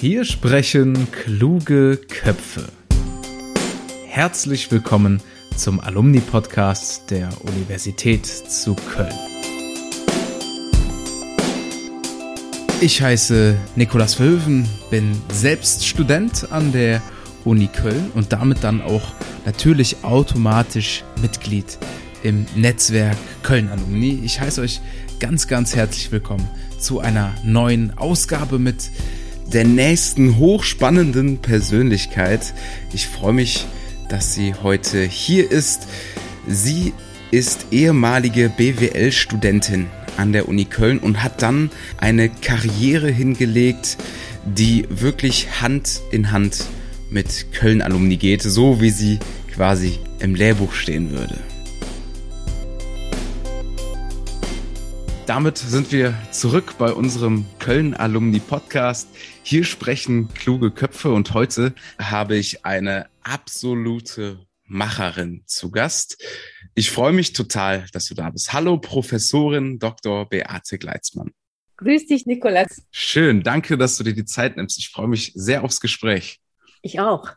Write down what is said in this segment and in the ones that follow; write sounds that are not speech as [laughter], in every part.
Hier sprechen kluge Köpfe. Herzlich willkommen zum Alumni-Podcast der Universität zu Köln. Ich heiße Nikolas Verhöfen, bin selbst Student an der Uni Köln und damit dann auch natürlich automatisch Mitglied im Netzwerk Köln Alumni. Ich heiße euch ganz, ganz herzlich willkommen zu einer neuen Ausgabe mit der nächsten hochspannenden Persönlichkeit. Ich freue mich, dass sie heute hier ist. Sie ist ehemalige BWL-Studentin an der Uni Köln und hat dann eine Karriere hingelegt, die wirklich Hand in Hand mit Köln-Alumni geht, so wie sie quasi im Lehrbuch stehen würde. Damit sind wir zurück bei unserem Köln-Alumni-Podcast. Hier sprechen kluge Köpfe und heute habe ich eine absolute Macherin zu Gast. Ich freue mich total, dass du da bist. Hallo, Professorin Dr. Beate Gleitzmann. Grüß dich, Nikolas. Schön, danke, dass du dir die Zeit nimmst. Ich freue mich sehr aufs Gespräch. Ich auch.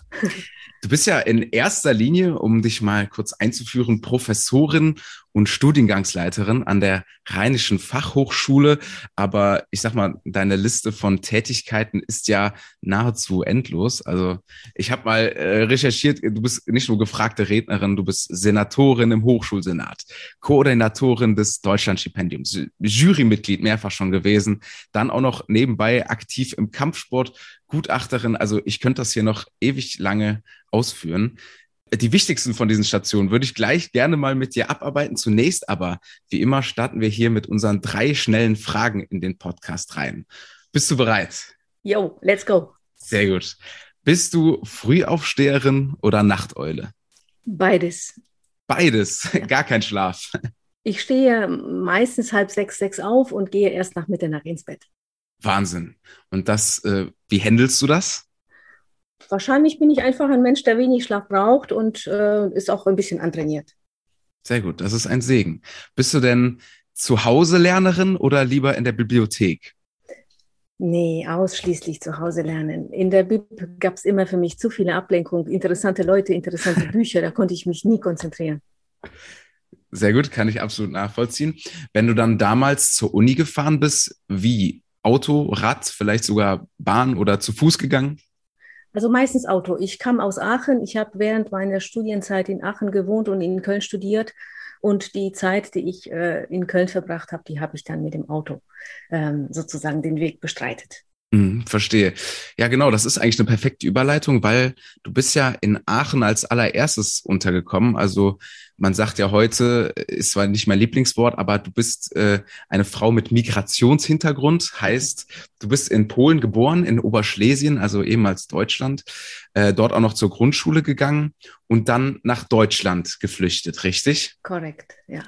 Du bist ja in erster Linie, um dich mal kurz einzuführen, Professorin und Studiengangsleiterin an der Rheinischen Fachhochschule. Aber ich sag mal, deine Liste von Tätigkeiten ist ja nahezu endlos. Also ich habe mal äh, recherchiert, du bist nicht nur gefragte Rednerin, du bist Senatorin im Hochschulsenat, Koordinatorin des Deutschlandstipendiums, Jurymitglied mehrfach schon gewesen, dann auch noch nebenbei aktiv im Kampfsport, Gutachterin. Also ich könnte das hier noch ewig lange ausführen. Die wichtigsten von diesen Stationen würde ich gleich gerne mal mit dir abarbeiten. Zunächst aber, wie immer, starten wir hier mit unseren drei schnellen Fragen in den Podcast rein. Bist du bereit? Yo, let's go. Sehr gut. Bist du Frühaufsteherin oder Nachteule? Beides. Beides, [laughs] gar kein Schlaf. Ich stehe meistens halb sechs, sechs auf und gehe erst nach Mitternacht ins Bett. Wahnsinn. Und das, äh, wie handelst du das? Wahrscheinlich bin ich einfach ein Mensch, der wenig Schlaf braucht und äh, ist auch ein bisschen antrainiert. Sehr gut, das ist ein Segen. Bist du denn zu Hause Lernerin oder lieber in der Bibliothek? Nee, ausschließlich zu Hause lernen. In der Bib gab es immer für mich zu viele Ablenkungen, interessante Leute, interessante [laughs] Bücher, da konnte ich mich nie konzentrieren. Sehr gut, kann ich absolut nachvollziehen. Wenn du dann damals zur Uni gefahren bist, wie? Auto, Rad, vielleicht sogar Bahn oder zu Fuß gegangen? Also meistens Auto. Ich kam aus Aachen. Ich habe während meiner Studienzeit in Aachen gewohnt und in Köln studiert. Und die Zeit, die ich äh, in Köln verbracht habe, die habe ich dann mit dem Auto ähm, sozusagen den Weg bestreitet. Hm, verstehe. Ja, genau, das ist eigentlich eine perfekte Überleitung, weil du bist ja in Aachen als allererstes untergekommen. Also man sagt ja heute, ist zwar nicht mein Lieblingswort, aber du bist äh, eine Frau mit Migrationshintergrund, heißt, du bist in Polen geboren, in Oberschlesien, also ehemals Deutschland, äh, dort auch noch zur Grundschule gegangen und dann nach Deutschland geflüchtet, richtig? Korrekt, ja.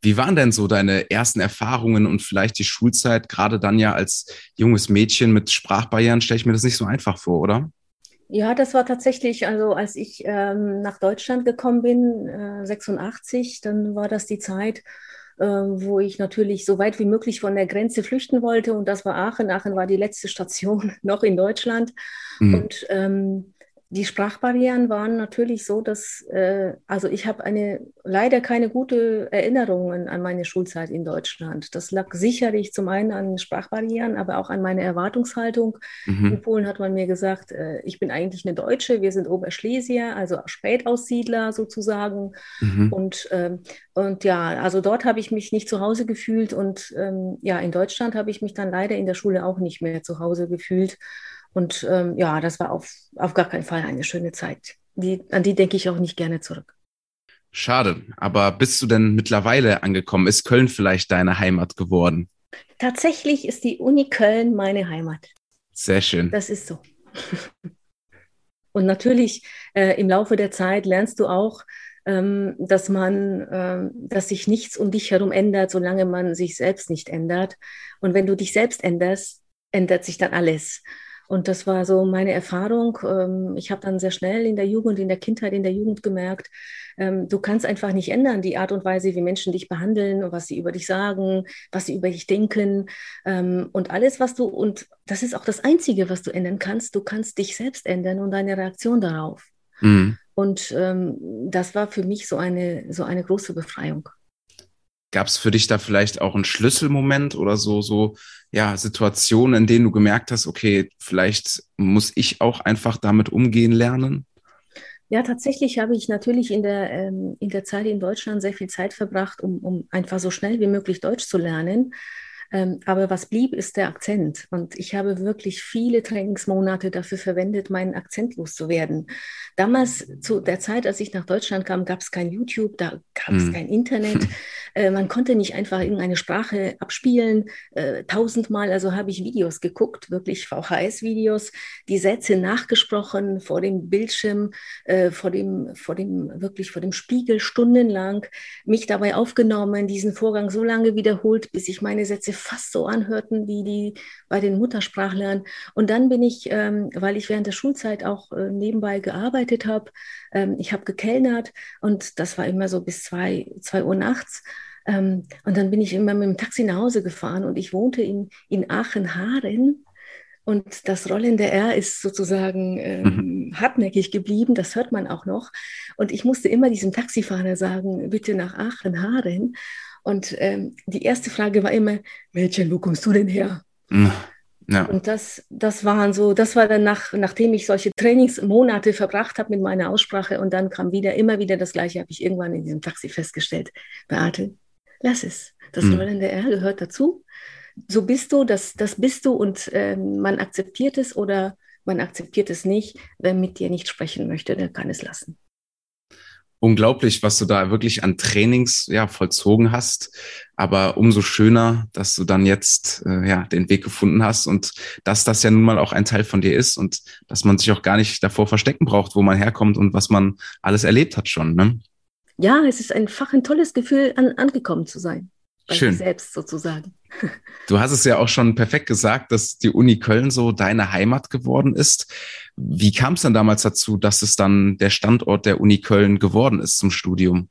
Wie waren denn so deine ersten Erfahrungen und vielleicht die Schulzeit, gerade dann ja als junges Mädchen mit Sprachbarrieren, stelle ich mir das nicht so einfach vor, oder? Ja, das war tatsächlich, also als ich ähm, nach Deutschland gekommen bin, äh, 86, dann war das die Zeit, äh, wo ich natürlich so weit wie möglich von der Grenze flüchten wollte. Und das war Aachen. Aachen war die letzte Station [laughs] noch in Deutschland. Mhm. Und ähm, die Sprachbarrieren waren natürlich so, dass, äh, also ich habe eine leider keine gute Erinnerungen an meine Schulzeit in Deutschland. Das lag sicherlich zum einen an Sprachbarrieren, aber auch an meiner Erwartungshaltung. Mhm. In Polen hat man mir gesagt, äh, ich bin eigentlich eine Deutsche, wir sind Oberschlesier, also Spätaussiedler sozusagen. Mhm. Und, ähm, und ja, also dort habe ich mich nicht zu Hause gefühlt und ähm, ja, in Deutschland habe ich mich dann leider in der Schule auch nicht mehr zu Hause gefühlt. Und ähm, ja, das war auf, auf gar keinen Fall eine schöne Zeit. Die, an die denke ich auch nicht gerne zurück. Schade, aber bist du denn mittlerweile angekommen? Ist Köln vielleicht deine Heimat geworden? Tatsächlich ist die Uni Köln meine Heimat. Sehr schön. Das ist so. [laughs] Und natürlich äh, im Laufe der Zeit lernst du auch, ähm, dass man, ähm, dass sich nichts um dich herum ändert, solange man sich selbst nicht ändert. Und wenn du dich selbst änderst, ändert sich dann alles. Und das war so meine Erfahrung. Ähm, ich habe dann sehr schnell in der Jugend, in der Kindheit, in der Jugend gemerkt, ähm, du kannst einfach nicht ändern die Art und Weise, wie Menschen dich behandeln und was sie über dich sagen, was sie über dich denken ähm, und alles, was du, und das ist auch das Einzige, was du ändern kannst, du kannst dich selbst ändern und deine Reaktion darauf. Mhm. Und das war für mich so eine, so eine große Befreiung. Gab es für dich da vielleicht auch einen Schlüsselmoment oder so, so, ja, Situationen, in denen du gemerkt hast, okay, vielleicht muss ich auch einfach damit umgehen lernen? Ja, tatsächlich habe ich natürlich in der, ähm, in der Zeit in Deutschland sehr viel Zeit verbracht, um, um einfach so schnell wie möglich Deutsch zu lernen. Ähm, aber was blieb, ist der Akzent. Und ich habe wirklich viele Trainingsmonate dafür verwendet, meinen Akzent loszuwerden. Damals, zu der Zeit, als ich nach Deutschland kam, gab es kein YouTube, da gab es hm. kein Internet. [laughs] Äh, man konnte nicht einfach irgendeine Sprache abspielen. Äh, tausendmal, also habe ich Videos geguckt, wirklich VHS-Videos, die Sätze nachgesprochen vor dem Bildschirm, äh, vor dem, vor dem, wirklich vor dem Spiegel stundenlang, mich dabei aufgenommen, diesen Vorgang so lange wiederholt, bis ich meine Sätze fast so anhörten wie die bei den Muttersprachlern. Und dann bin ich, ähm, weil ich während der Schulzeit auch äh, nebenbei gearbeitet habe, ähm, ich habe gekellnert und das war immer so bis zwei, zwei Uhr nachts. Ähm, und dann bin ich immer mit dem Taxi nach Hause gefahren und ich wohnte in, in Aachen-Haren. Und das rollende R ist sozusagen ähm, mhm. hartnäckig geblieben, das hört man auch noch. Und ich musste immer diesem Taxifahrer sagen, bitte nach Aachen-Haren. Und ähm, die erste Frage war immer, Mädchen, wo kommst du denn her? Ja. Und das, das waren so, das war dann nach, nachdem ich solche Trainingsmonate verbracht habe mit meiner Aussprache und dann kam wieder, immer wieder das Gleiche, habe ich irgendwann in diesem Taxi festgestellt. Beate, lass es. Das mhm. rollende R gehört dazu. So bist du, das, das bist du und äh, man akzeptiert es oder man akzeptiert es nicht. Wer mit dir nicht sprechen möchte, der kann es lassen unglaublich, was du da wirklich an Trainings ja vollzogen hast. Aber umso schöner, dass du dann jetzt äh, ja den Weg gefunden hast und dass das ja nun mal auch ein Teil von dir ist und dass man sich auch gar nicht davor verstecken braucht, wo man herkommt und was man alles erlebt hat schon. Ne? Ja, es ist einfach ein tolles Gefühl, an, angekommen zu sein. Bei Schön. selbst sozusagen. [laughs] Du hast es ja auch schon perfekt gesagt, dass die Uni Köln so deine Heimat geworden ist. Wie kam es dann damals dazu, dass es dann der Standort der Uni Köln geworden ist zum Studium?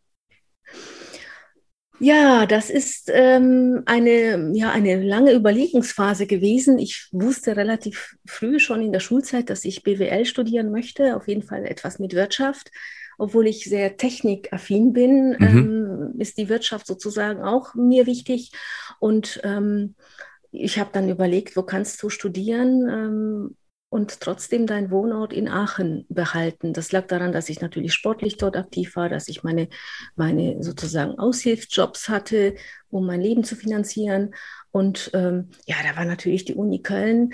Ja, das ist ähm, eine, ja, eine lange Überlegungsphase gewesen. Ich wusste relativ früh schon in der Schulzeit, dass ich BWL studieren möchte, auf jeden Fall etwas mit Wirtschaft obwohl ich sehr technikaffin bin, mhm. ähm, ist die Wirtschaft sozusagen auch mir wichtig. Und ähm, ich habe dann überlegt, wo kannst du studieren? Ähm, und trotzdem deinen Wohnort in Aachen behalten. Das lag daran, dass ich natürlich sportlich dort aktiv war, dass ich meine, meine sozusagen Aushilfsjobs hatte, um mein Leben zu finanzieren. Und ähm, ja, da war natürlich die Uni Köln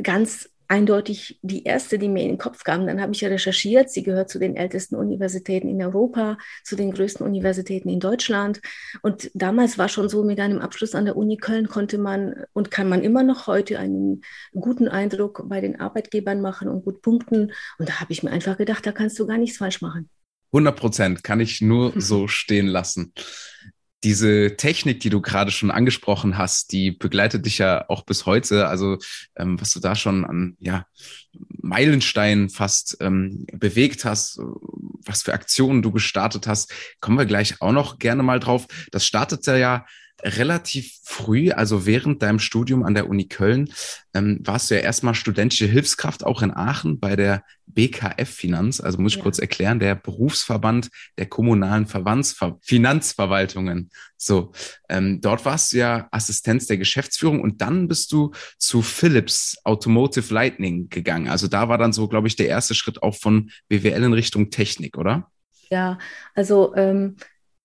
ganz eindeutig die erste, die mir in den Kopf kam. Dann habe ich ja recherchiert. Sie gehört zu den ältesten Universitäten in Europa, zu den größten Universitäten in Deutschland. Und damals war schon so, mit einem Abschluss an der Uni Köln konnte man und kann man immer noch heute einen guten Eindruck bei den Arbeitgebern machen und gut punkten. Und da habe ich mir einfach gedacht, da kannst du gar nichts falsch machen. 100 Prozent kann ich nur so [laughs] stehen lassen diese Technik, die du gerade schon angesprochen hast, die begleitet dich ja auch bis heute. Also ähm, was du da schon an ja, Meilensteinen fast ähm, bewegt hast, was für Aktionen du gestartet hast, kommen wir gleich auch noch gerne mal drauf. Das startete ja relativ früh, also während deinem Studium an der Uni Köln, ähm, warst du ja erstmal studentische Hilfskraft auch in Aachen bei der BKF Finanz. Also muss ich ja. kurz erklären, der Berufsverband der kommunalen Verbandsver Finanzverwaltungen. So, ähm, dort warst du ja Assistenz der Geschäftsführung und dann bist du zu Philips Automotive Lightning gegangen. Also da war dann so, glaube ich, der erste Schritt auch von BWL in Richtung Technik, oder? Ja, also ähm,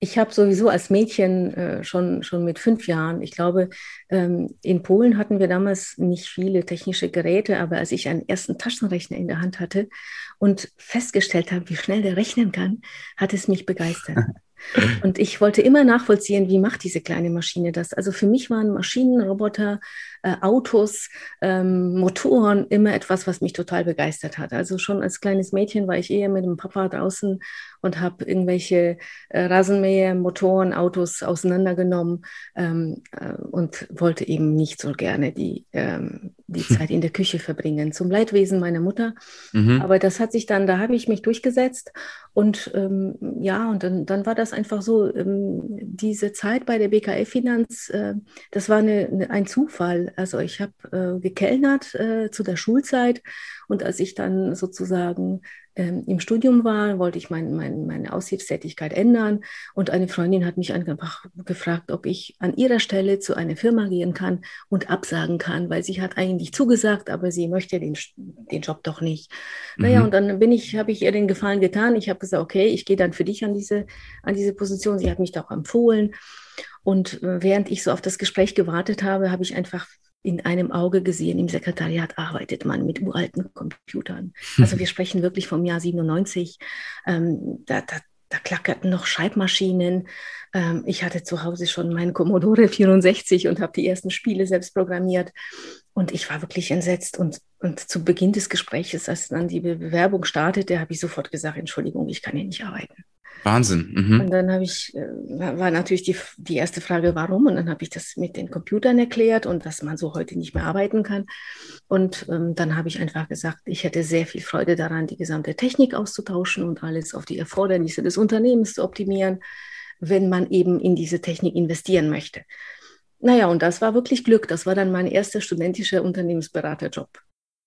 ich habe sowieso als Mädchen äh, schon, schon mit fünf Jahren, ich glaube, ähm, in Polen hatten wir damals nicht viele technische Geräte, aber als ich einen ersten Taschenrechner in der Hand hatte und festgestellt habe, wie schnell der rechnen kann, hat es mich begeistert. [laughs] Und ich wollte immer nachvollziehen, wie macht diese kleine Maschine das. Also für mich waren Maschinen, Roboter, äh, Autos, ähm, Motoren immer etwas, was mich total begeistert hat. Also schon als kleines Mädchen war ich eher mit dem Papa draußen und habe irgendwelche äh, Rasenmäher, Motoren, Autos auseinandergenommen ähm, äh, und wollte eben nicht so gerne die, ähm, die Zeit in der Küche verbringen, zum Leidwesen meiner Mutter. Mhm. Aber das hat sich dann, da habe ich mich durchgesetzt und ähm, ja, und dann, dann war das einfach so, ähm, diese Zeit bei der BKF Finanz, äh, das war eine, eine, ein Zufall. Also ich habe äh, gekellnert äh, zu der Schulzeit und als ich dann sozusagen ähm, im Studium war, wollte ich mein, mein, meine Aushilfstätigkeit ändern. Und eine Freundin hat mich einfach gefragt, ob ich an ihrer Stelle zu einer Firma gehen kann und absagen kann, weil sie hat eigentlich zugesagt, aber sie möchte den, den Job doch nicht. Mhm. Naja, und dann bin ich, habe ich ihr den Gefallen getan. Ich habe gesagt, okay, ich gehe dann für dich an diese, an diese Position. Sie hat mich da auch empfohlen. Und äh, während ich so auf das Gespräch gewartet habe, habe ich einfach in einem Auge gesehen, im Sekretariat arbeitet man mit uralten Computern. [laughs] Also wir sprechen wirklich vom Jahr 97. Ähm, da, da, da klackerten noch Schreibmaschinen. Ähm, ich hatte zu Hause schon meinen Commodore 64 und habe die ersten Spiele selbst programmiert. Und ich war wirklich entsetzt. Und, und zu Beginn des Gesprächs, als dann die Bewerbung startete, habe ich sofort gesagt, Entschuldigung, ich kann hier nicht arbeiten. Wahnsinn. Mhm. Und dann habe ich, äh, war natürlich die, die erste Frage, warum? Und dann habe ich das mit den Computern erklärt und dass man so heute nicht mehr arbeiten kann. Und ähm, dann habe ich einfach gesagt, ich hätte sehr viel Freude daran, die gesamte Technik auszutauschen und alles auf die Erfordernisse des Unternehmens zu optimieren, wenn man eben in diese Technik investieren möchte. Naja, und das war wirklich Glück. Das war dann mein erster studentischer Unternehmensberaterjob.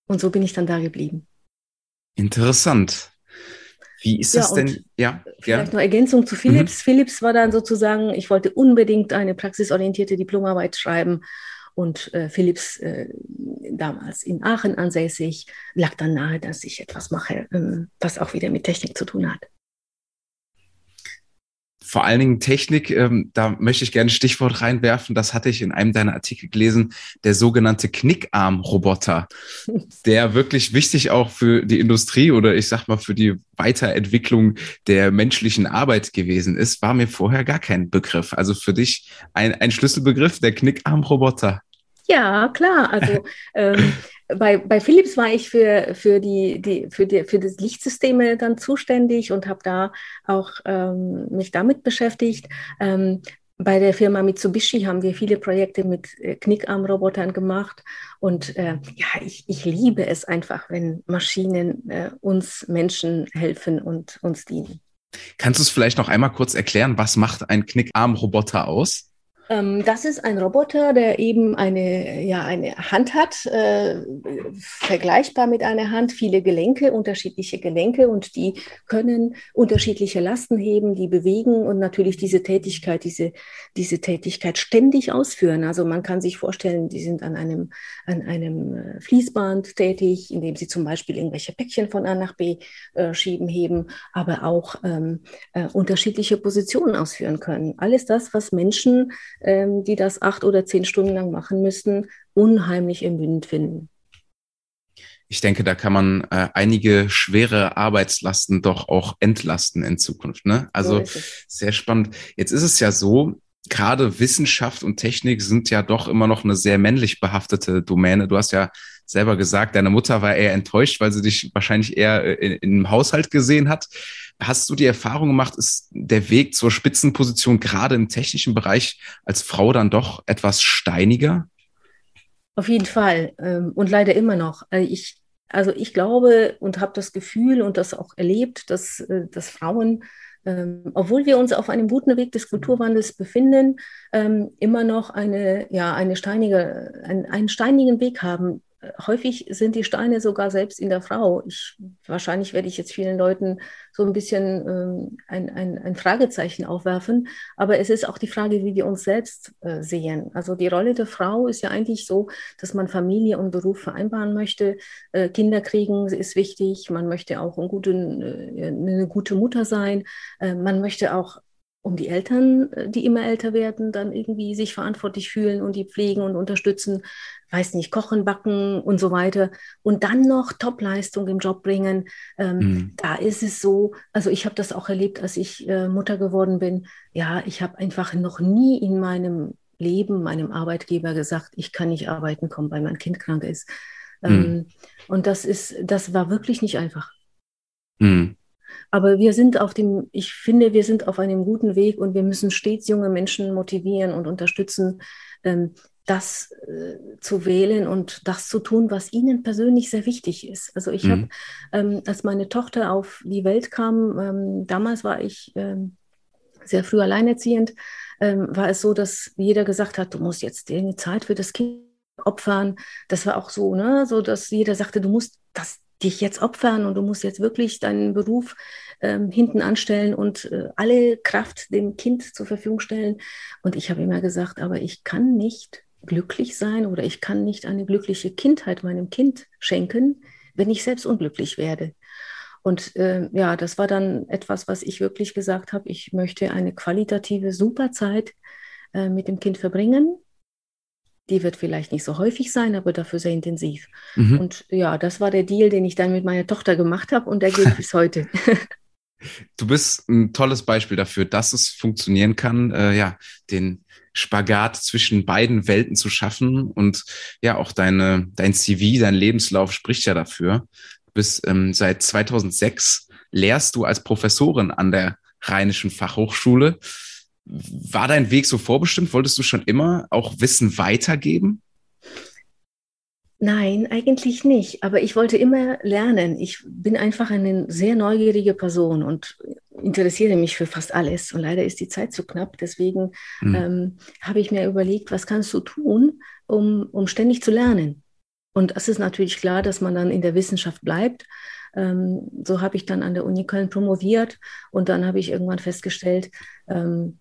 Und so bin ich dann da geblieben. Interessant. Wie ist das denn? Ja, vielleicht ja. noch Ergänzung zu Philips. Mhm. Philips war dann sozusagen, ich wollte unbedingt eine praxisorientierte Diplomarbeit schreiben. Und äh, Philips, äh, damals in Aachen ansässig, lag dann nahe, dass ich etwas mache, ähm, was auch wieder mit Technik zu tun hat vor allen Dingen Technik, ähm, da möchte ich gerne ein Stichwort reinwerfen. Das hatte ich in einem deiner Artikel gelesen, der sogenannte Knickarm-Roboter, [laughs] der wirklich wichtig auch für die Industrie oder ich sag mal für die Weiterentwicklung der menschlichen Arbeit gewesen ist, war mir vorher gar kein Begriff. Also für dich ein, ein Schlüsselbegriff, der Knickarm-Roboter. Ja, klar. Also ähm, [laughs] bei, bei Philips war ich für, für, die, die, für, die, für das Lichtsysteme dann zuständig und habe da auch ähm, mich damit beschäftigt. Ähm, bei der Firma Mitsubishi haben wir viele Projekte mit äh, Knickarmrobotern gemacht. Und äh, ja, ich, ich liebe es einfach, wenn Maschinen äh, uns Menschen helfen und uns dienen. Kannst du es vielleicht noch einmal kurz erklären, was macht ein Knickarmroboter aus? Ähm, das ist ein Roboter, der eben eine, ja, eine Hand hat, äh, vergleichbar mit einer Hand, viele Gelenke, unterschiedliche Gelenke und die können unterschiedliche Lasten heben, die bewegen und natürlich diese Tätigkeit, diese, diese Tätigkeit ständig ausführen. Also man kann sich vorstellen, die sind an einem, an einem äh, Fließband tätig, indem sie zum Beispiel irgendwelche Päckchen von A nach B äh, schieben, heben, aber auch ähm, äh, unterschiedliche Positionen ausführen können. Alles das, was Menschen ähm, die das acht oder zehn Stunden lang machen müssten, unheimlich ermüdend finden. Ich denke, da kann man äh, einige schwere Arbeitslasten doch auch entlasten in Zukunft. Ne? Also so sehr spannend. Jetzt ist es ja so, gerade Wissenschaft und Technik sind ja doch immer noch eine sehr männlich behaftete Domäne. Du hast ja selber gesagt, deine Mutter war eher enttäuscht, weil sie dich wahrscheinlich eher äh, in, in einem Haushalt gesehen hat. Hast du die Erfahrung gemacht, ist der Weg zur Spitzenposition gerade im technischen Bereich als Frau dann doch etwas steiniger? Auf jeden Fall ähm, und leider immer noch. Äh, ich, also ich glaube und habe das Gefühl und das auch erlebt, dass, äh, dass Frauen ähm, obwohl wir uns auf einem guten Weg des Kulturwandels befinden, ähm, immer noch eine, ja, eine steinige, ein, einen steinigen Weg haben, häufig sind die Steine sogar selbst in der Frau. Ich, wahrscheinlich werde ich jetzt vielen Leuten so ein bisschen ähm, ein, ein, ein, Fragezeichen aufwerfen, aber es ist auch die Frage, wie wir uns selbst äh, sehen. Also die Rolle der Frau ist ja eigentlich so, dass man Familie und Beruf vereinbaren möchte. Äh, Kinder kriegen ist wichtig, man möchte auch ein guten, äh, eine gute Mutter sein, äh, man möchte auch um die Eltern, äh, die immer älter werden, dann irgendwie sich verantwortlich fühlen und die pflegen und unterstützen, weiß nicht, kochen, backen und so weiter und dann noch Topleistung im Job bringen. Ähm, mhm. Da ist es so, also ich habe das auch erlebt, als ich äh, Mutter geworden bin. Ja, ich habe einfach noch nie in meinem Leben meinem Arbeitgeber gesagt, ich kann nicht arbeiten kommen, weil mein Kind krank ist. Ähm, mhm. Und das ist, das war wirklich nicht einfach. Mhm. Aber wir sind auf dem, ich finde, wir sind auf einem guten Weg und wir müssen stets junge Menschen motivieren und unterstützen, ähm, das äh, zu wählen und das zu tun, was ihnen persönlich sehr wichtig ist. Also ich mhm. habe, ähm, als meine Tochter auf die Welt kam, ähm, damals war ich sehr früh alleinerziehend, war es so, dass jeder gesagt hat, du musst jetzt eine Zeit für das Kind opfern. Das war auch so, ne, so dass jeder sagte, du musst das dich jetzt opfern und du musst jetzt wirklich deinen Beruf ähm, hinten anstellen und äh, alle Kraft dem Kind zur Verfügung stellen. Und ich habe immer gesagt, aber ich kann nicht glücklich sein oder ich kann nicht eine glückliche Kindheit meinem Kind schenken, wenn ich selbst unglücklich werde. Und äh, ja, das war dann etwas, was ich wirklich gesagt habe, ich möchte eine qualitative Superzeit äh, mit dem Kind verbringen. Die wird vielleicht nicht so häufig sein, aber dafür sehr intensiv. Mhm. Und ja, das war der Deal, den ich dann mit meiner Tochter gemacht habe und der gilt [laughs] bis heute. [laughs] Du bist ein tolles Beispiel dafür, dass es funktionieren kann, äh, ja, den Spagat zwischen beiden Welten zu schaffen und ja, auch deine, dein CV, dein Lebenslauf spricht ja dafür. Du bist ähm, seit 2006 lehrst du als Professorin an der Rheinischen Fachhochschule. War dein Weg so vorbestimmt? Wolltest du schon immer auch Wissen weitergeben? Nein, eigentlich nicht. Aber ich wollte immer lernen. Ich bin einfach eine sehr neugierige Person und interessiere mich für fast alles. Und leider ist die Zeit zu knapp. Deswegen mhm. ähm, habe ich mir überlegt, was kannst du tun, um, um ständig zu lernen? Und es ist natürlich klar, dass man dann in der Wissenschaft bleibt. Ähm, so habe ich dann an der Uni Köln promoviert und dann habe ich irgendwann festgestellt, ähm,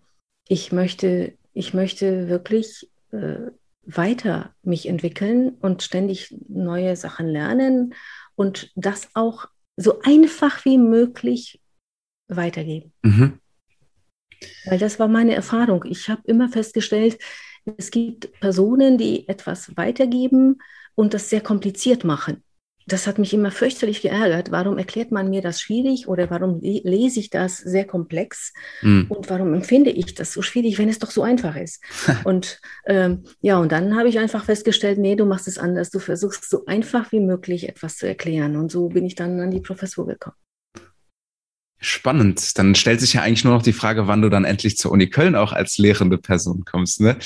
ich möchte, ich möchte wirklich äh, weiter mich entwickeln und ständig neue Sachen lernen und das auch so einfach wie möglich weitergeben. Mhm. Weil das war meine Erfahrung. Ich habe immer festgestellt, es gibt Personen, die etwas weitergeben und das sehr kompliziert machen das hat mich immer fürchterlich geärgert. Warum erklärt man mir das schwierig oder warum lese ich das sehr komplex mhm. und warum empfinde ich das so schwierig, wenn es doch so einfach ist? [laughs] und ähm, ja, und dann habe ich einfach festgestellt, nee, du machst es anders. Du versuchst so einfach wie möglich etwas zu erklären. Und so bin ich dann an die Professur gekommen. Spannend. Dann stellt sich ja eigentlich nur noch die Frage, wann du dann endlich zur Uni Köln auch als lehrende Person kommst. Ne?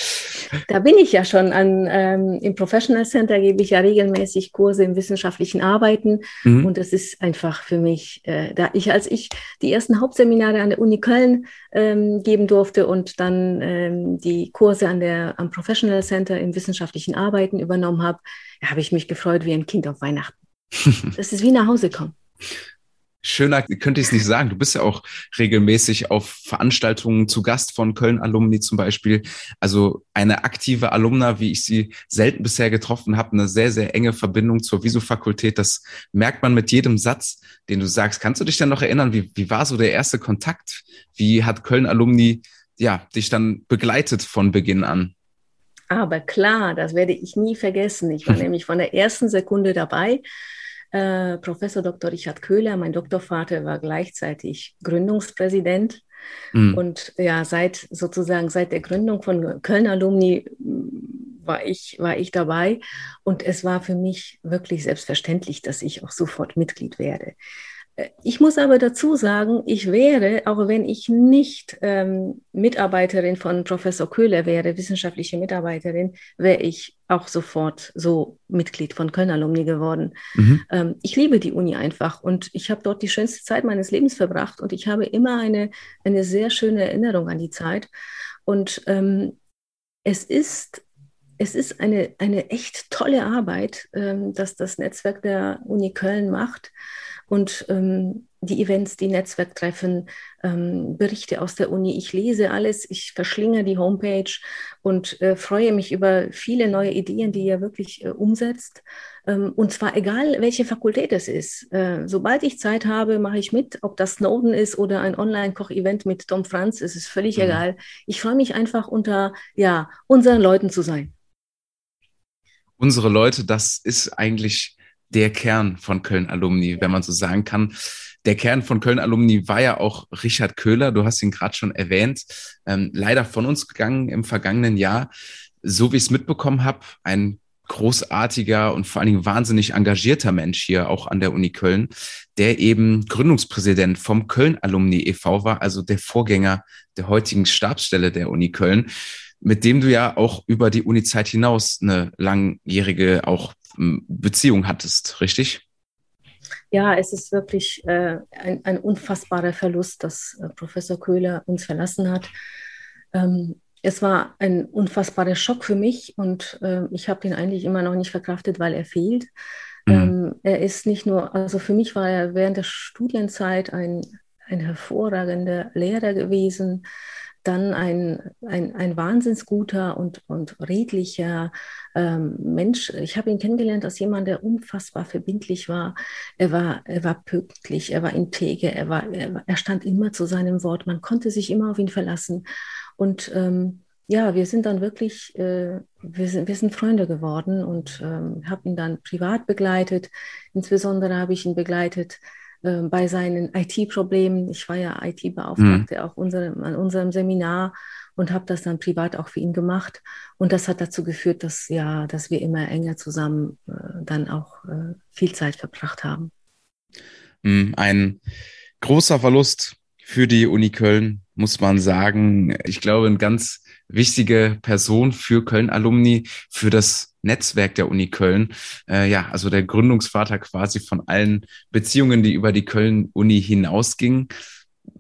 Da bin ich ja schon an, ähm, im Professional Center gebe ich ja regelmäßig Kurse im wissenschaftlichen Arbeiten. Mhm. Und das ist einfach für mich, äh, da ich, als ich die ersten Hauptseminare an der Uni Köln ähm, geben durfte und dann ähm, die Kurse an der, am Professional Center im wissenschaftlichen Arbeiten übernommen habe, habe ich mich gefreut wie ein Kind auf Weihnachten. [laughs] das ist wie nach Hause kommen schöner könnte ich es nicht sagen. Du bist ja auch regelmäßig auf Veranstaltungen zu Gast von Köln-Alumni zum Beispiel. Also eine aktive Alumna, wie ich sie selten bisher getroffen habe, eine sehr, sehr enge Verbindung zur Visu-Fakultät. Das merkt man mit jedem Satz, den du sagst. Kannst du dich dann noch erinnern, wie, wie war so der erste Kontakt? Wie hat Köln-Alumni ja, dich dann begleitet von Beginn an? Aber klar, das werde ich nie vergessen. Ich war [laughs] nämlich von der ersten Sekunde dabei. Äh, Professor Dr. Richard Köhler, mein Doktorvater, war gleichzeitig Gründungspräsident. Mhm. Und ja, seit sozusagen seit der Gründung von Köln Alumni mm, war ich, war ich dabei. Und es war für mich wirklich selbstverständlich, dass ich auch sofort Mitglied werde. Ich muss aber dazu sagen, ich wäre, auch wenn ich nicht ähm, Mitarbeiterin von Professor Köhler wäre, wissenschaftliche Mitarbeiterin, wäre ich auch sofort so Mitglied von Köln Alumni geworden. Mhm. Ähm, ich liebe die Uni einfach und ich habe dort die schönste Zeit meines Lebens verbracht und ich habe immer eine, eine sehr schöne Erinnerung an die Zeit. Und ähm, es ist es ist eine, eine echt tolle Arbeit, ähm, dass das Netzwerk der Uni Köln macht und ähm, die Events, die Netzwerktreffen, ähm, Berichte aus der Uni. Ich lese alles, ich verschlinge die Homepage und äh, freue mich über viele neue Ideen, die ihr wirklich äh, umsetzt. Ähm, und zwar egal, welche Fakultät es ist. Äh, sobald ich Zeit habe, mache ich mit. Ob das Snowden ist oder ein Online-Koch-Event mit Tom Franz, ist es völlig mhm. egal. Ich freue mich einfach unter ja, unseren Leuten zu sein. Unsere Leute, das ist eigentlich der Kern von Köln Alumni, wenn man so sagen kann. Der Kern von Köln Alumni war ja auch Richard Köhler, du hast ihn gerade schon erwähnt, ähm, leider von uns gegangen im vergangenen Jahr. So wie ich es mitbekommen habe, ein großartiger und vor allen Dingen wahnsinnig engagierter Mensch hier auch an der Uni Köln, der eben Gründungspräsident vom Köln Alumni e.V. war, also der Vorgänger der heutigen Stabsstelle der Uni Köln. mit dem du ja auch über die Uni-Zeit hinaus eine langjährige auch Beziehung hattest, richtig? Ja, es ist wirklich äh, ein, ein, unfassbarer Verlust, dass äh, Professor Köhler uns verlassen hat. Ähm, es war ein unfassbarer Schock für mich und äh, ich habe ihn eigentlich immer noch nicht verkraftet, weil er fehlt. Mhm. Ähm, er ist nicht nur, also für mich war er während der Studienzeit ein, ein hervorragender Lehrer gewesen, dann ein, ein, ein wahnsinnsguter und, und redlicher ähm, Mensch. Ich habe ihn kennengelernt als jemand, der unfassbar verbindlich war. Er war, er war pünktlich, er war integer, er, war, er, er stand immer zu seinem Wort. Man konnte sich immer auf ihn verlassen. Und ähm, ja, wir sind dann wirklich, äh, wir, sind, wir sind Freunde geworden und ähm, habe ihn dann privat begleitet. Insbesondere habe ich ihn begleitet äh, bei seinen IT-Problemen. Ich war ja IT-Beauftragte mhm. auch unserem, an unserem Seminar und habe das dann privat auch für ihn gemacht. Und das hat dazu geführt, dass ja, dass wir immer enger zusammen äh, dann auch äh, viel Zeit verbracht haben. Mhm, ein großer Verlust für die Uni Köln, muss man sagen. Ich glaube, eine ganz wichtige Person für Köln-Alumni, für das Netzwerk der Uni Köln. Äh, ja, also der Gründungsvater quasi von allen Beziehungen, die über die Köln-Uni hinausgingen.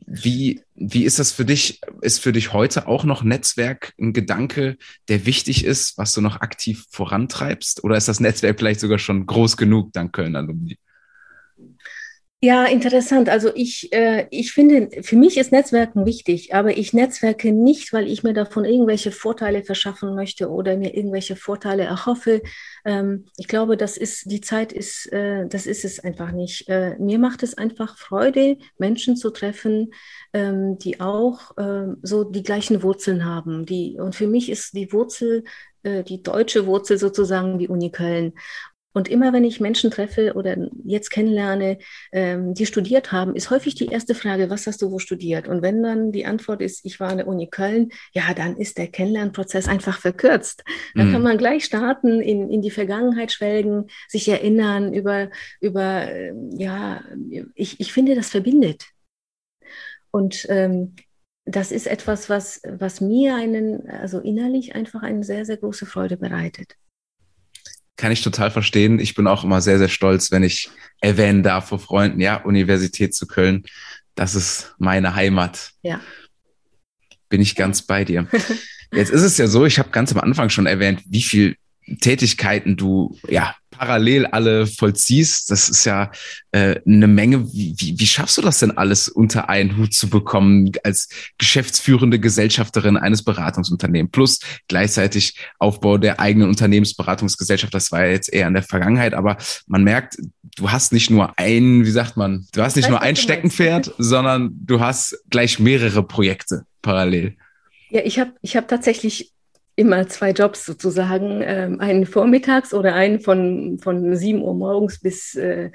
Wie, wie ist das für dich? Ist für dich heute auch noch Netzwerk ein Gedanke, der wichtig ist, was du noch aktiv vorantreibst? Oder ist das Netzwerk vielleicht sogar schon groß genug dank Köln-Alumni? Ja, interessant. Also ich, äh, ich finde, für mich ist Netzwerken wichtig, aber ich netzwerke nicht, weil ich mir davon irgendwelche Vorteile verschaffen möchte oder mir irgendwelche Vorteile erhoffe. Ähm, ich glaube, das ist, die Zeit ist, äh, das ist es einfach nicht. Äh, mir macht es einfach Freude, Menschen zu treffen, ähm, die auch äh, so die gleichen Wurzeln haben. Die, und für mich ist die Wurzel äh, die deutsche Wurzel sozusagen die Uni Köln. Und immer wenn ich Menschen treffe oder jetzt kennenlerne, ähm, die studiert haben, ist häufig die erste Frage, was hast du wo studiert? Und wenn dann die Antwort ist, ich war an der Uni Köln, ja, dann ist der Kennenlernprozess einfach verkürzt. Dann mhm. kann man gleich starten, in, in die Vergangenheit schwelgen, sich erinnern über, über äh, ja, ich, ich finde, das verbindet. Und ähm, das ist etwas, was, was mir einen, also innerlich einfach eine sehr, sehr große Freude bereitet kann ich total verstehen. Ich bin auch immer sehr, sehr stolz, wenn ich erwähnen darf vor Freunden, ja, Universität zu Köln, das ist meine Heimat. Ja. Bin ich ganz bei dir. [laughs] Jetzt ist es ja so, ich habe ganz am Anfang schon erwähnt, wie viel Tätigkeiten du ja parallel alle vollziehst. Das ist ja äh, eine Menge. Wie, wie, wie schaffst du das denn alles unter einen Hut zu bekommen als geschäftsführende Gesellschafterin eines Beratungsunternehmens plus gleichzeitig Aufbau der eigenen Unternehmensberatungsgesellschaft? Das war ja jetzt eher in der Vergangenheit, aber man merkt, du hast nicht nur ein, wie sagt man, du hast nicht nur ein Steckenpferd, sondern du hast gleich mehrere Projekte parallel. Ja, ich habe ich hab tatsächlich immer zwei Jobs sozusagen, ähm, einen vormittags oder einen von, von 7 Uhr morgens bis äh,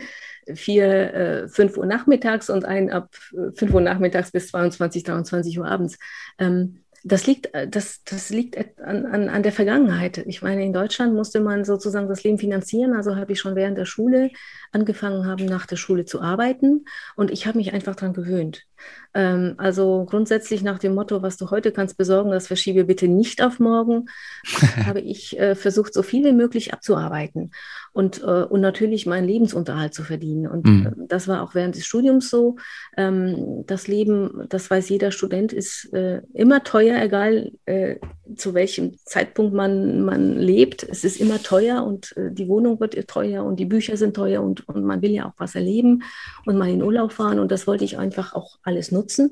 4, äh, 5 Uhr nachmittags und einen ab 5 äh, Uhr nachmittags bis 22, 23 Uhr abends. Ähm, das liegt, äh, das, das liegt an, an, an der Vergangenheit. Ich meine, in Deutschland musste man sozusagen das Leben finanzieren. Also habe ich schon während der Schule angefangen haben, nach der Schule zu arbeiten. Und ich habe mich einfach daran gewöhnt. Ähm, also grundsätzlich nach dem Motto, was du heute kannst besorgen, das verschiebe bitte nicht auf morgen, [laughs] habe ich äh, versucht, so viel wie möglich abzuarbeiten und, äh, und natürlich meinen Lebensunterhalt zu verdienen. Und mhm. äh, das war auch während des Studiums so. Ähm, das Leben, das weiß jeder Student, ist äh, immer teuer, egal äh, zu welchem Zeitpunkt man, man lebt. Es ist immer teuer und äh, die Wohnung wird teuer und die Bücher sind teuer und, und man will ja auch was erleben und mal in Urlaub fahren. Und das wollte ich einfach auch alles nutzen.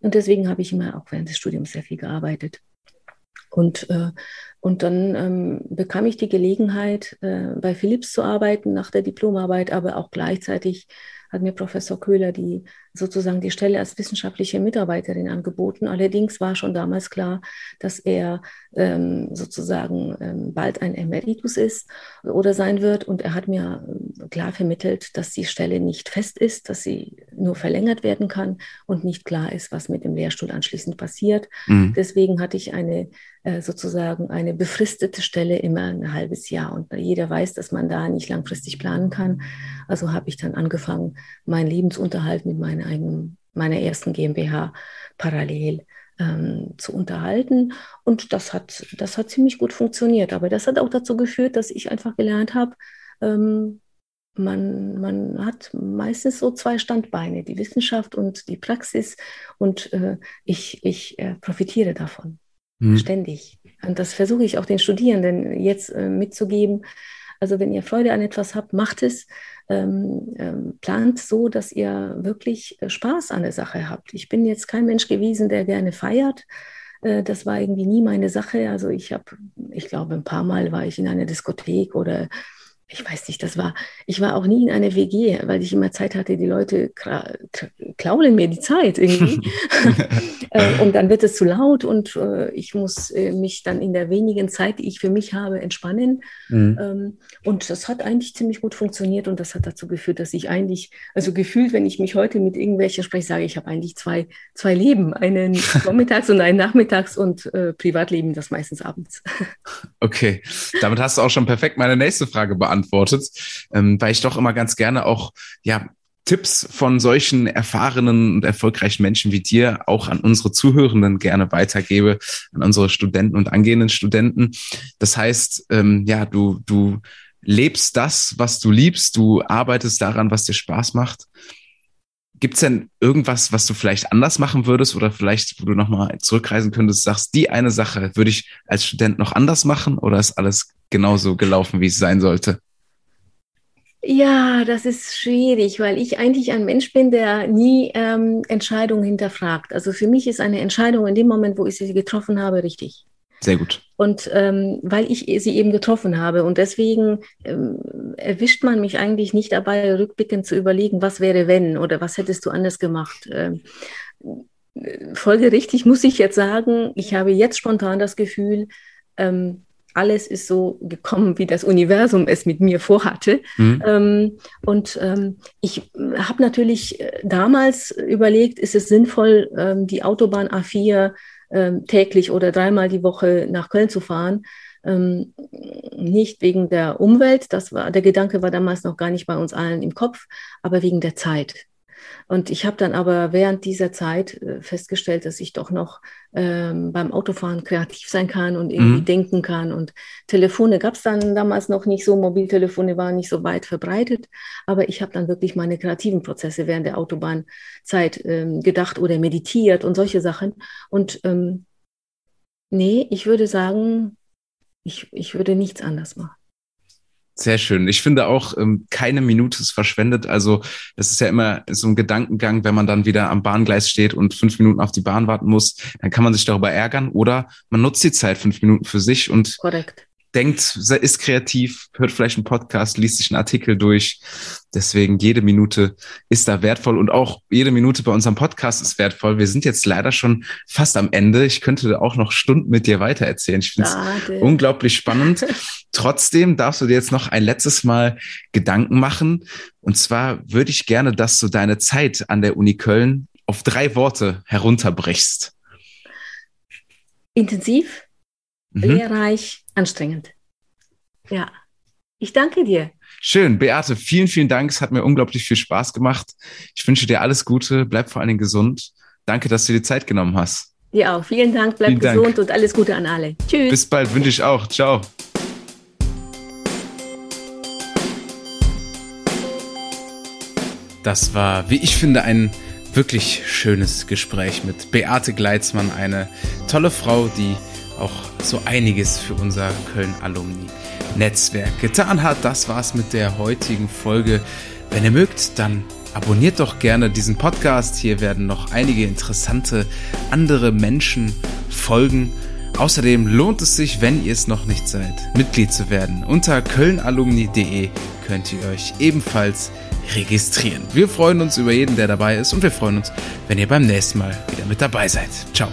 Und deswegen habe ich immer auch während des Studiums sehr viel gearbeitet. Und, äh, und dann ähm, bekam ich die Gelegenheit, äh, bei Philips zu arbeiten nach der Diplomarbeit, aber auch gleichzeitig hat mir Professor Köhler die sozusagen die Stelle als wissenschaftliche Mitarbeiterin angeboten. Allerdings war schon damals klar, dass er ähm, sozusagen ähm, bald ein Emeritus ist oder sein wird. Und er hat mir ähm, klar vermittelt, dass die Stelle nicht fest ist, dass sie nur verlängert werden kann und nicht klar ist, was mit dem Lehrstuhl anschließend passiert. Mhm. Deswegen hatte ich eine äh, sozusagen eine befristete Stelle immer ein halbes Jahr. Und jeder weiß, dass man da nicht langfristig planen kann. Also habe ich dann angefangen, meinen Lebensunterhalt mit meiner eigenen, meiner ersten GmbH parallel ähm, zu unterhalten. Und das hat, das hat ziemlich gut funktioniert. Aber das hat auch dazu geführt, dass ich einfach gelernt habe, ähm, man, man hat meistens so zwei Standbeine, die Wissenschaft und die Praxis. Und äh, ich, ich äh, profitiere davon hm. ständig. Und das versuche ich auch den Studierenden jetzt äh, mitzugeben. Also wenn ihr Freude an etwas habt, macht es. Ähm, ähm, plant so, dass ihr wirklich äh, Spaß an der Sache habt. Ich bin jetzt kein Mensch gewesen, der gerne feiert. Äh, das war irgendwie nie meine Sache. Also ich habe, ich glaube, ein paar Mal war ich in einer Diskothek oder ich weiß nicht, das war, ich war auch nie in einer WG, weil ich immer Zeit hatte, die Leute klauen mir die Zeit irgendwie. [laughs] [laughs] Äh, und dann wird es zu laut und äh, ich muss äh, mich dann in der wenigen Zeit, die ich für mich habe, entspannen. Mhm. Ähm, und das hat eigentlich ziemlich gut funktioniert und das hat dazu geführt, dass ich eigentlich, also gefühlt, wenn ich mich heute mit irgendwelchen spreche, sage ich, habe eigentlich zwei, zwei Leben, einen [laughs] vormittags und einen nachmittags und Privatleben, das meistens abends. okay, damit hast du auch schon perfekt meine nächste Frage beantwortet beantwortet, ähm, weil ich doch immer ganz gerne auch, ja, Tipps von solchen erfahrenen und erfolgreichen Menschen wie dir auch an unsere Zuhörenden gerne weitergebe, an unsere Studenten und angehenden Studenten. Das heißt, ähm, ja, du, du lebst das, was du liebst, du arbeitest daran, was dir Spaß macht. Gibt es denn irgendwas, was du vielleicht anders machen würdest oder vielleicht, wo du nochmal zurückreisen könntest, sagst, die eine Sache würde ich als Student noch anders machen oder ist alles genauso gelaufen, wie es sein sollte? Ja, das ist schwierig, weil ich eigentlich ein Mensch bin, der nie ähm, Entscheidungen hinterfragt. Also für mich ist eine Entscheidung in dem Moment, wo ich sie getroffen habe, richtig. Sehr gut. Und ähm, weil ich sie eben getroffen habe und deswegen ähm, erwischt man mich eigentlich nicht dabei, rückblickend zu überlegen, was wäre wenn oder was hättest du anders gemacht. Ähm, folgerichtig muss ich jetzt sagen, ich habe jetzt spontan das Gefühl, ähm, alles ist so gekommen, wie das Universum es mit mir vorhatte. Mhm. Ähm, und ähm, ich habe natürlich äh, damals überlegt, ist es sinnvoll, ähm, die Autobahn A4 ähm, täglich oder dreimal die Woche nach Köln zu fahren. Ähm, nicht wegen der Umwelt, das war, der Gedanke war damals noch gar nicht bei uns allen im Kopf, aber wegen der Zeit. Und ich habe dann aber während dieser Zeit äh, festgestellt, dass ich doch noch ähm, beim Autofahren kreativ sein kann und irgendwie mhm. denken kann. Und Telefone gab es dann damals noch nicht so, Mobiltelefone waren nicht so weit verbreitet. Aber ich habe dann wirklich meine kreativen Prozesse während der Autobahnzeit ähm, gedacht oder meditiert und solche Sachen. Und ähm, nee, ich würde sagen, ich, ich würde nichts anders machen. Sehr schön. Ich finde auch, ähm, keine Minute ist verschwendet. Also das ist ja immer so ein Gedankengang, wenn man dann wieder am Bahngleis steht und fünf Minuten auf die Bahn warten muss, dann kann man sich darüber ärgern oder man nutzt die Zeit fünf Minuten für sich und Korrekt denkt, ist kreativ, hört vielleicht einen Podcast, liest sich einen Artikel durch. Deswegen jede Minute ist da wertvoll und auch jede Minute bei unserem Podcast ist wertvoll. Wir sind jetzt leider schon fast am Ende. Ich könnte auch noch Stunden mit dir weitererzählen. Ich finde es unglaublich spannend. [laughs] Trotzdem darfst du dir jetzt noch ein letztes Mal Gedanken machen. Und zwar würde ich gerne, dass du deine Zeit an der Uni Köln auf drei Worte herunterbrichst. Intensiv, mhm. lehrreich, anstrengend. Ja, ich danke dir. Schön. Beate, vielen, vielen Dank. Es hat mir unglaublich viel Spaß gemacht. Ich wünsche dir alles Gute. Bleib vor allen Dingen gesund. Danke, dass du dir Zeit genommen hast. Dir auch. Vielen Dank. Bleib vielen gesund Dank. und alles Gute an alle. Tschüss. Bis bald. Wünsche ich auch. Ciao. Das war, wie ich finde, ein wirklich schönes Gespräch mit Beate Gleitzmann, eine tolle Frau, die auch so einiges für unser Köln-Alumni-Netzwerk getan hat. Das war's mit der heutigen Folge. Wenn ihr mögt, dann abonniert doch gerne diesen Podcast. Hier werden noch einige interessante andere Menschen folgen. Außerdem lohnt es sich, wenn ihr es noch nicht seid, Mitglied zu werden. Unter kölnalumni.de könnt ihr euch ebenfalls registrieren. Wir freuen uns über jeden, der dabei ist und wir freuen uns, wenn ihr beim nächsten Mal wieder mit dabei seid. Ciao.